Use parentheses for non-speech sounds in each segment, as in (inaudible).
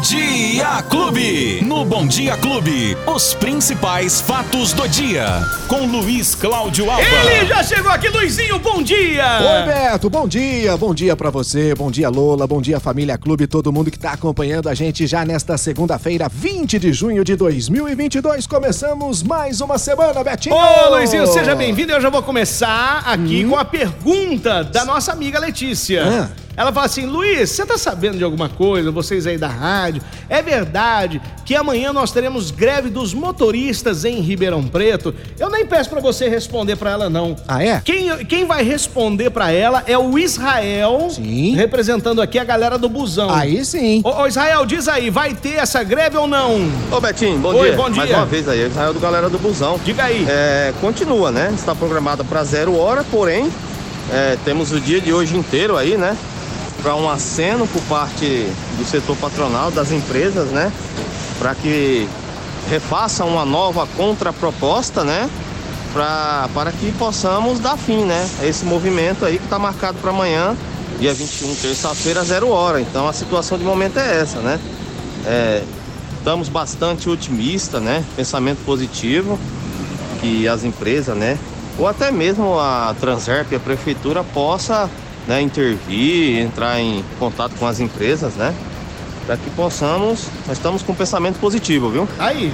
Dia Clube. No Bom Dia Clube, os principais fatos do dia. Com Luiz Cláudio Alba. Ele já chegou aqui, Luizinho, bom dia! Oi, Beto, bom dia, bom dia pra você, bom dia, Lola, bom dia, família Clube, todo mundo que tá acompanhando a gente já nesta segunda-feira, 20 de junho de 2022. Começamos mais uma semana, Betinho! Ô, Luizinho, seja bem-vindo. Eu já vou começar aqui com a pergunta da nossa amiga Letícia. Ah. Ela fala assim: Luiz, você tá sabendo de alguma coisa, vocês aí da rádio? É verdade que amanhã nós teremos greve dos motoristas em Ribeirão Preto? Eu nem peço pra você responder pra ela, não. Ah, é? Quem, quem vai responder pra ela é o Israel, Sim. representando aqui a galera do busão. Aí sim. Ô, ô, Israel, diz aí, vai ter essa greve ou não? Ô Betinho, bom Oi, dia. bom dia. Mais uma vez aí, Israel do Galera do Busão. Diga aí. É, continua, né? Está programada para zero hora, porém, é, temos o dia de hoje inteiro aí, né? Para um aceno por parte do setor patronal, das empresas, né? Para que refaçam uma nova contraproposta, né? Pra, para que possamos dar fim, né? A esse movimento aí que está marcado para amanhã, dia 21, terça-feira, zero hora. Então a situação de momento é essa, né? É, estamos bastante otimistas, né? Pensamento positivo que as empresas, né? Ou até mesmo a Transerp a prefeitura possa né, intervir, entrar em contato com as empresas, né? Para que possamos, nós estamos com um pensamento positivo, viu? Aí,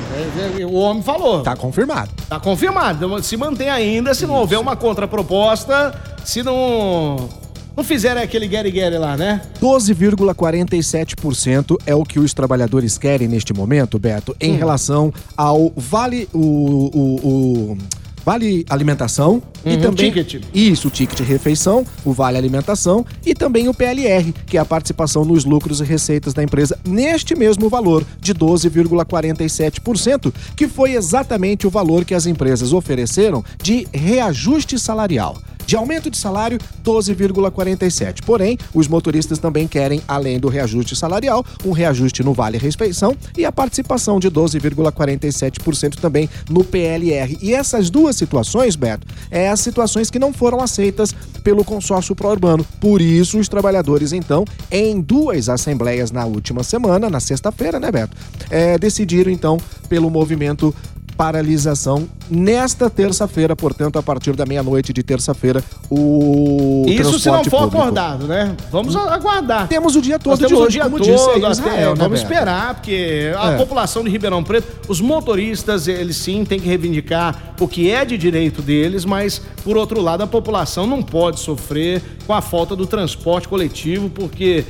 é, é, o homem falou. Tá confirmado. Tá confirmado. Então, Se mantém ainda, se não houver uma contraproposta, se não. Não fizerem aquele Gary lá, né? 12,47% é o que os trabalhadores querem neste momento, Beto, em Hum. relação ao vale o, o- o vale alimentação e Uhum, também ticket. isso, o ticket refeição, o vale alimentação e também o PLR, que é a participação nos lucros e receitas da empresa neste mesmo valor de 12,47%, que foi exatamente o valor que as empresas ofereceram de reajuste salarial. De aumento de salário, 12,47. Porém, os motoristas também querem, além do reajuste salarial, um reajuste no Vale Refeição e a participação de 12,47% também no PLR. E essas duas situações, Beto, é as situações que não foram aceitas pelo consórcio pró-urbano. Por isso, os trabalhadores, então, em duas assembleias na última semana, na sexta-feira, né, Beto, é, decidiram, então, pelo movimento paralisação nesta terça-feira, portanto, a partir da meia-noite de terça-feira, o Isso se não for público. acordado, né? Vamos a- aguardar. Temos o dia todo temos de hoje, o dia como todo disse até, Israel, né, vamos esperar, porque a É. população de Ribeirão Preto, os motoristas, eles sim têm que reivindicar o que é de direito deles, mas, por outro lado, a população não pode sofrer com a falta do transporte coletivo, porque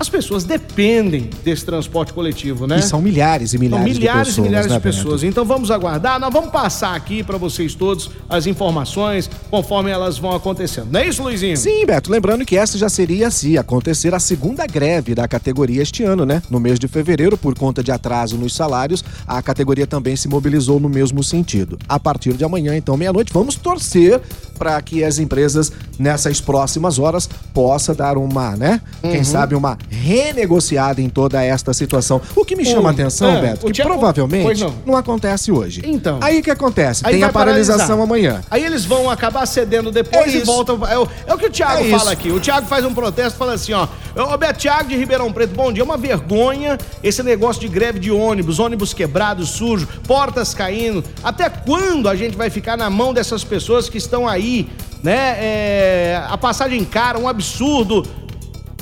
as pessoas dependem desse transporte coletivo, né? E são milhares e São milhares, milhares de pessoas, e milhares né, de pessoas. Então vamos aguardar. Nós vamos passar aqui para vocês todos as informações conforme elas vão acontecendo. Não é isso, Luizinho? Sim, Beto, lembrando que essa já seria, se acontecer, a segunda greve da categoria este ano, né? No mês de fevereiro, por conta de atraso nos salários, a categoria também se mobilizou no mesmo sentido. A partir de amanhã, então, meia-noite, vamos torcer para que as empresas, nessas próximas horas, possa dar uma, né? Uhum. Quem sabe uma renegociada em toda esta situação. O que me chama a atenção, é, Beto, que provavelmente não. não acontece hoje. Então. Aí o que acontece? Tem a paralisação paralisar. amanhã. Aí eles vão acabar cedendo depois É e voltam. É o, é o que o Thiago É fala isso. aqui. O Thiago faz um protesto e fala assim: ó. Ô, Beto Thiago de Ribeirão Preto, bom dia. É uma vergonha esse negócio de greve de ônibus, ônibus quebrados, sujos, portas caindo. Até quando a gente vai ficar na mão dessas pessoas que estão aí, né? é, a passagem cara, um absurdo.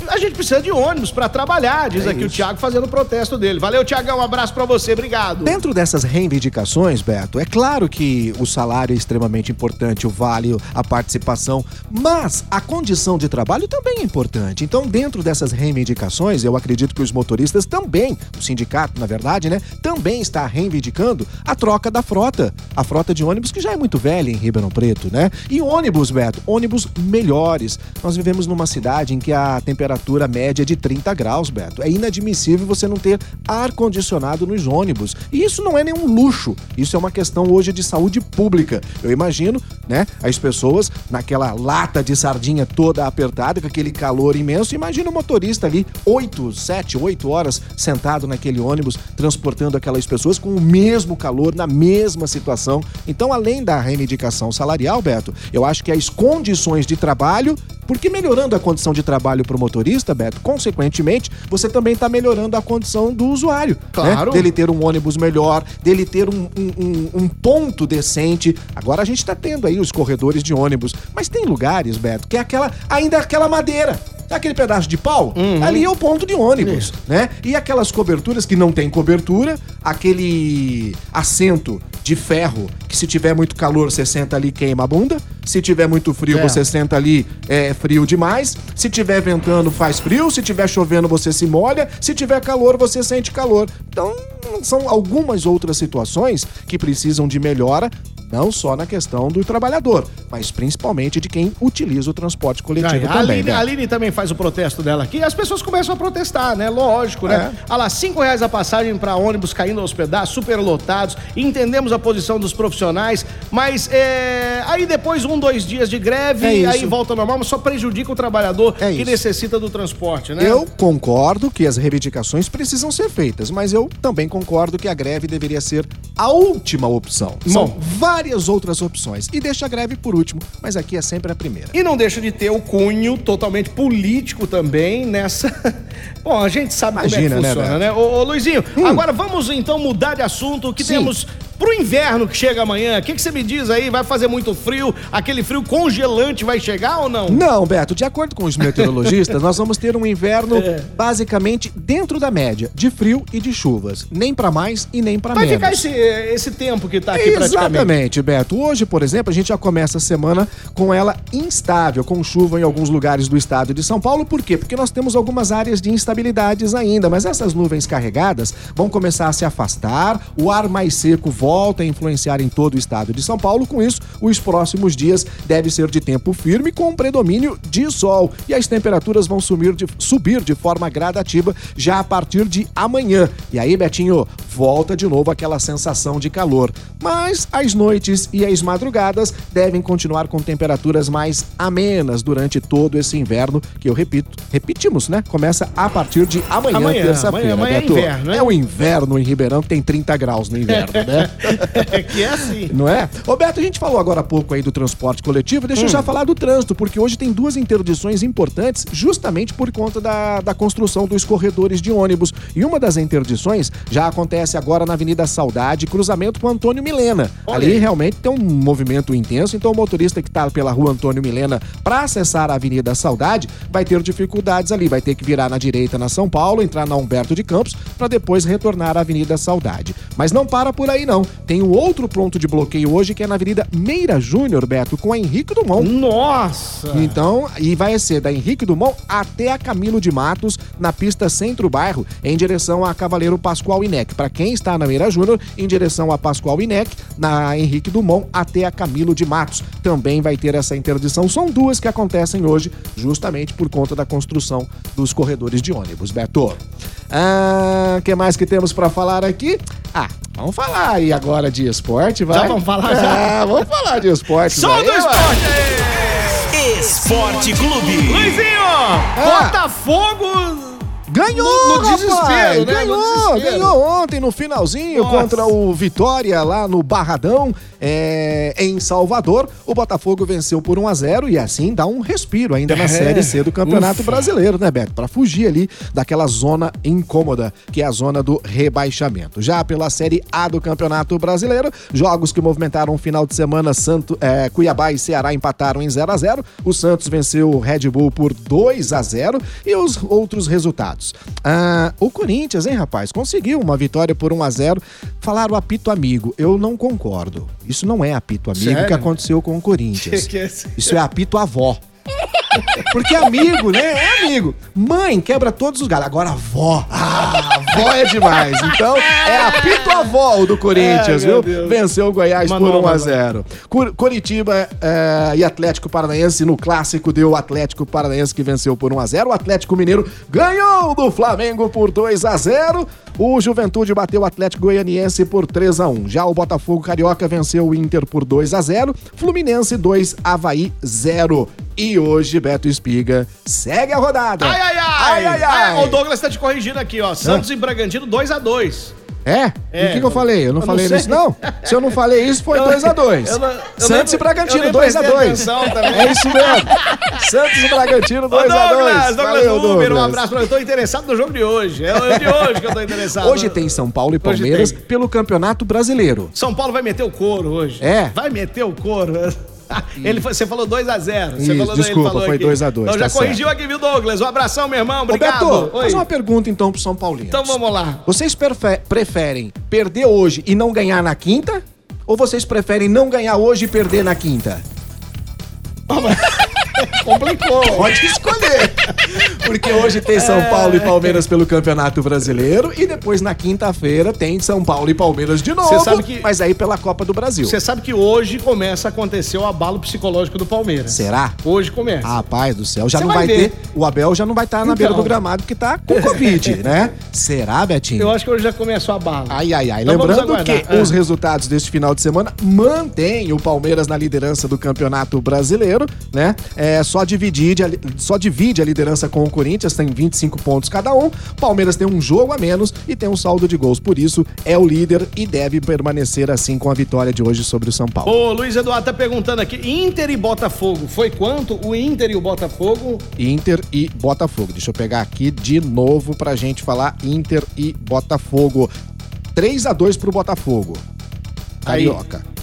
A gente precisa de ônibus pra trabalhar, diz É aqui o isso. Thiago fazendo o protesto dele. Valeu, Thiagão, um abraço pra você, obrigado. Dentro dessas reivindicações, Beto, é claro que o salário é extremamente importante, o vale, a participação, mas a condição de trabalho também é importante. Então, dentro dessas reivindicações, eu acredito que os motoristas também, o sindicato, na verdade, né, também está reivindicando a troca da frota. A frota de ônibus que já é muito velha em Ribeirão Preto, né? E ônibus, Beto, ônibus melhores. Nós vivemos numa cidade em que a temperatura média é de 30 graus, Beto. É inadmissível você não ter ar-condicionado nos ônibus. E isso não é nenhum luxo. Isso é uma questão hoje de saúde pública. Eu imagino, né, as pessoas naquela lata de sardinha toda apertada, com aquele calor imenso. Imagina o motorista ali, 8, 7, 8 horas sentado naquele ônibus, transportando aquelas pessoas com o mesmo calor, na mesma situação. Então, além da reivindicação salarial, Beto, eu acho que as condições de trabalho Porque melhorando a condição de trabalho pro motorista, Beto, consequentemente, você também tá melhorando a condição do usuário. Claro. Né? Dele ter um ônibus melhor, dele ter um, um- um- ponto decente. Agora a gente tá tendo aí os corredores de ônibus. Mas tem lugares, Beto, que é aquela. ainda é aquela madeira. Aquele pedaço de pau, ali é o ponto de ônibus, né? E aquelas coberturas que não tem cobertura, aquele assento de ferro que se tiver muito calor você senta ali e queima a bunda, se tiver muito frio É. você senta ali é frio demais, se tiver ventando faz frio, se tiver chovendo você se molha, se tiver calor você sente calor. Então são algumas outras situações que precisam de melhora, não só na questão do trabalhador, mas principalmente de quem utiliza o transporte coletivo Aí, a, também. Aline, né? a Aline também faz o protesto dela aqui as pessoas começam a protestar, né? Lógico, né? É. Olha lá, cinco reais a passagem para ônibus caindo aos pedaços, superlotados. Entendemos a posição dos profissionais, mas é, aí depois um, dois dias de greve, É aí volta ao normal, mas só prejudica o trabalhador É que necessita do transporte, né? Eu concordo que as reivindicações precisam ser feitas, mas eu também concordo que a greve deveria ser a última opção. São Bom. Várias outras opções. E deixa a greve por último, mas aqui é sempre a primeira. E não deixa de ter o cunho totalmente político também nessa. (laughs) Bom, a gente sabe Imagina, como é né, que funciona, Beto? né? Ô, ô, Luizinho, agora vamos então mudar de assunto. O que Sim. temos pro inverno que chega amanhã? O que, que você me diz aí? Vai fazer muito frio? Aquele frio congelante vai chegar ou não? Não, Beto, de acordo com os meteorologistas, nós vamos ter um inverno É. basicamente dentro da média, de frio e de chuvas. Nem pra mais e nem pra Vai menos. ficar esse, esse tempo que tá aqui praticamente. Exatamente, Beto. Hoje, por exemplo, a gente já começa a semana com ela instável, com chuva em alguns lugares do estado de São Paulo. Por quê? Porque nós temos algumas áreas de instabilidades ainda, mas essas nuvens carregadas vão começar a se afastar, o ar mais seco volta a influenciar em todo o estado de São Paulo. Com isso, os próximos dias deve ser de tempo firme com predomínio de sol e as temperaturas vão de- subir de forma gradativa já a partir de amanhã. E aí, Betinho, volta de novo aquela sensação de calor. Mas as noites e as madrugadas devem continuar com temperaturas mais amenas durante todo esse inverno, que eu repito, repetimos, né? Começa a partir de amanhã, Amanhã, terça-feira. amanhã- amanhã é inverno, né? É o inverno em Ribeirão que tem 30 graus no inverno, né? (laughs) que é assim. Não é? Roberto, a gente falou agora há pouco aí do transporte coletivo, deixa Hum. eu já falar do trânsito, porque hoje tem duas interdições importantes, justamente por conta da, da construção dos corredores de ônibus. E uma das interdições já acontece agora na Avenida Saudade, cruzamento com Antônio Milena. Olha Ali realmente tem um movimento intenso, então o motorista que está pela rua Antônio Milena para acessar a Avenida Saudade vai ter dificuldades ali, vai ter que virar na direita na São Paulo, entrar na Humberto de Campos, para depois retornar à Avenida Saudade. Mas não para por aí não. Tem um outro ponto de bloqueio hoje que é na Avenida Meira Júnior, Beto, com a Henrique Dumont. Nossa! Então, e vai ser da Henrique Dumont até a Camilo de Matos, na pista centro-bairro, em direção a Cavaleiro Pascoal Inec. Para quem está na Meira Júnior, em direção a Pascoal Inec, na Henrique Dumont até a Camilo de Matos. Também vai ter essa interdição. São duas que acontecem hoje, justamente por conta da construção dos corredores de ônibus, Beto. Ah, o que mais que temos para falar aqui? Ah, vamos falar aí agora de esporte, vai? Já vamos falar, já? Ah, vamos falar de esporte. Som do esporte! Esporte Clube. Luizinho! Botafogo! Ganhou, No- no desespero, né? Ganhou, No desespero. ganhou ontem no finalzinho Nossa. contra o Vitória lá no Barradão, é, em Salvador. O Botafogo venceu por 1 a 0 e assim dá um respiro ainda na É. Série C do Campeonato Ufa. Brasileiro, né, Beto? Pra fugir ali daquela zona incômoda, que é a zona do rebaixamento. Já pela Série A do Campeonato Brasileiro, jogos que movimentaram o final de semana, Santo, é, Cuiabá e Ceará empataram em 0 a 0 O Santos venceu o Red Bull por 2 a 0 e os outros resultados. Ah, o Corinthians, hein, rapaz, conseguiu uma vitória por 1 a 0 Falaram apito amigo. Eu não concordo. Isso não é apito amigo Sério? que aconteceu com o Corinthians. (laughs) Que que é isso? Isso é apito avó. (laughs) Porque amigo, né? É amigo. Mãe quebra todos os galhos. Agora avó. Ah, avó é demais. Então, é apito avó o do Corinthians, meu viu? Deus. Venceu o Goiás Uma por 1 nova, a 0 Cur- Curitiba eh, e Atlético Paranaense no clássico deu o Atlético Paranaense que venceu por 1 a 0 O Atlético Mineiro ganhou do Flamengo por 2 a 0 O Juventude bateu o Atlético Goianiense por 3 a 1 Já o Botafogo Carioca venceu o Inter por 2 a 0 Fluminense 2, Havaí 0 E hoje, Beto Espiga segue a rodada. Ai, ai, ai! Ai, ai, ai. O Douglas tá te corrigindo aqui, ó. Santos e Bragantino 2x2. É? É, o que, que eu falei? Eu não eu não falei sei. isso, não. Se eu não falei isso, foi Eu- 2x2. eu não- eu Santos nem- e Bragantino, eu nem prestei 2x2. atenção também. É isso mesmo. Santos e Bragantino, Ô, Douglas, 2x2. Douglas Valeu, Uber, um Douglas. abraço pra Eu tô interessado no jogo de hoje. É o de hoje que eu tô interessado. Hoje tem São Paulo e Palmeiras pelo Campeonato Brasileiro. São Paulo vai meter o couro hoje. É? Vai meter o couro. (laughs) Ele, você falou 2x0. Você Isso, falou, desculpa, foi aqui. 2 a 2, Então já tá certo. corrigiu aqui, viu, Douglas? Um abração, meu irmão. Obrigado. Roberto, Oi. faz uma pergunta então pro São Paulino. Então vamos lá. Vocês prefe- preferem perder hoje e não ganhar na quinta? Ou vocês preferem não ganhar hoje e perder na quinta? (laughs) Complicou. Pode escolher. Porque hoje tem São Paulo e Palmeiras pelo Campeonato Brasileiro e depois na quinta-feira tem São Paulo e Palmeiras de novo, sabe que- mas aí pela Copa do Brasil. Você sabe que hoje começa a acontecer o abalo psicológico do Palmeiras. Será? Hoje começa. Rapaz do céu, já Você não vai vai, ver. ter. O Abel já não vai estar na Então. beira do gramado que tá com Covid, né? Será, Betinho? Eu acho que hoje já começa o abalo. Ai, ai, ai. Então vamos Lembrando que aguardar. os Ah. resultados deste final de semana mantêm o Palmeiras na liderança do Campeonato Brasileiro, né? É, só, dividir, só divide a liderança com o Corinthians, tem 25 pontos cada um. Palmeiras tem um jogo a menos e tem um saldo de gols. Por isso, é o líder e deve permanecer assim com a vitória de hoje sobre o São Paulo. Ô, Luiz Eduardo tá perguntando aqui, Inter e Botafogo, foi quanto o Inter e o Botafogo? Inter e Botafogo. Deixa eu pegar aqui de novo pra gente falar Inter e Botafogo. 3 a 2 pro Botafogo. Aí.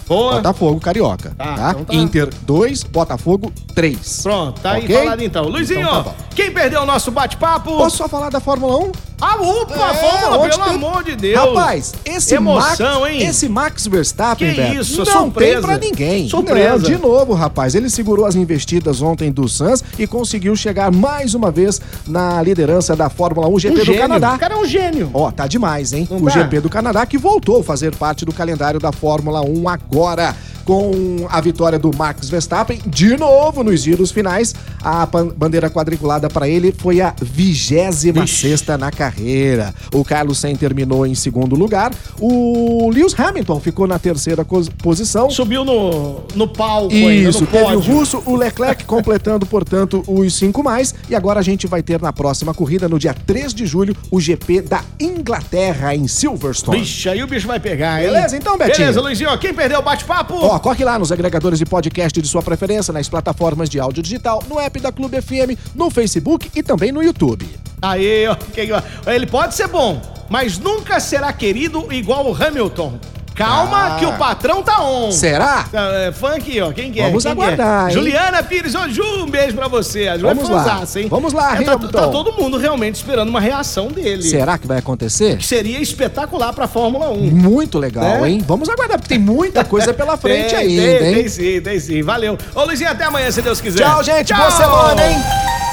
Boa. Botafogo Carioca, Tá, tá? então tá. Inter 2, Botafogo 3. Pronto, tá Ok? aí falado então. Luizinho, Então tá quem perdeu o nosso bate-papo? Posso só falar da Fórmula 1? Ah, upa, É, Fórmula, ontem pelo teve- amor de Deus. Rapaz, esse Emoção, Max, hein? esse Max Verstappen, Que Beto, isso, não surpresa. tem pra ninguém. Surpresa. Não, de novo, rapaz, ele segurou as investidas ontem do Suns e conseguiu chegar mais uma vez na liderança da Fórmula 1 GP um do gênio. Canadá. O cara é um gênio. Ó, tá demais, hein? Não o tá? GP do Canadá que voltou a fazer parte do calendário da Fórmula 1 agora. Com a vitória do Max Verstappen, de novo nos giros finais, a bandeira quadriculada para ele foi a 26 sexta na carreira. O Carlos Sainz terminou em segundo lugar. O Lewis Hamilton ficou na terceira posição. Subiu no, no palco ainda, Isso, no teve o russo, o Leclerc (laughs) completando, portanto, os cinco mais. E agora a gente vai ter na próxima corrida, no dia 3 de julho, o GP da Inglaterra em Silverstone. Vixe, aí o bicho vai pegar, hein? Beleza, então, Betinho? Beleza, Luizinho. ó, Quem perdeu o bate-papo? Ó, corre lá nos agregadores de podcast de sua preferência, nas plataformas de áudio digital, no app da Clube FM, no Facebook e também no YouTube. Aí, (laughs) ó, ele pode ser bom, mas nunca será querido igual o Hamilton. Calma Ah. que o patrão tá on. Será? Tá, é, fã aqui, ó. Quem que é? Vamos Quem que aguardar, é? hein? Juliana Pires, ô Ju, um beijo pra você. A Ju Vamos é lá. fãzaça, hein? Vamos lá, é, tá, tá todo mundo realmente esperando uma reação dele. Será que vai acontecer? Que seria espetacular pra Fórmula 1. Muito legal, Né? hein? Vamos aguardar, porque tem muita coisa pela (laughs) frente Tem, ainda, tem, hein? Tem sim, tem sim. Valeu. Ô, Luizinho, até amanhã, se Deus quiser. Tchau, gente. Boa semana, hein?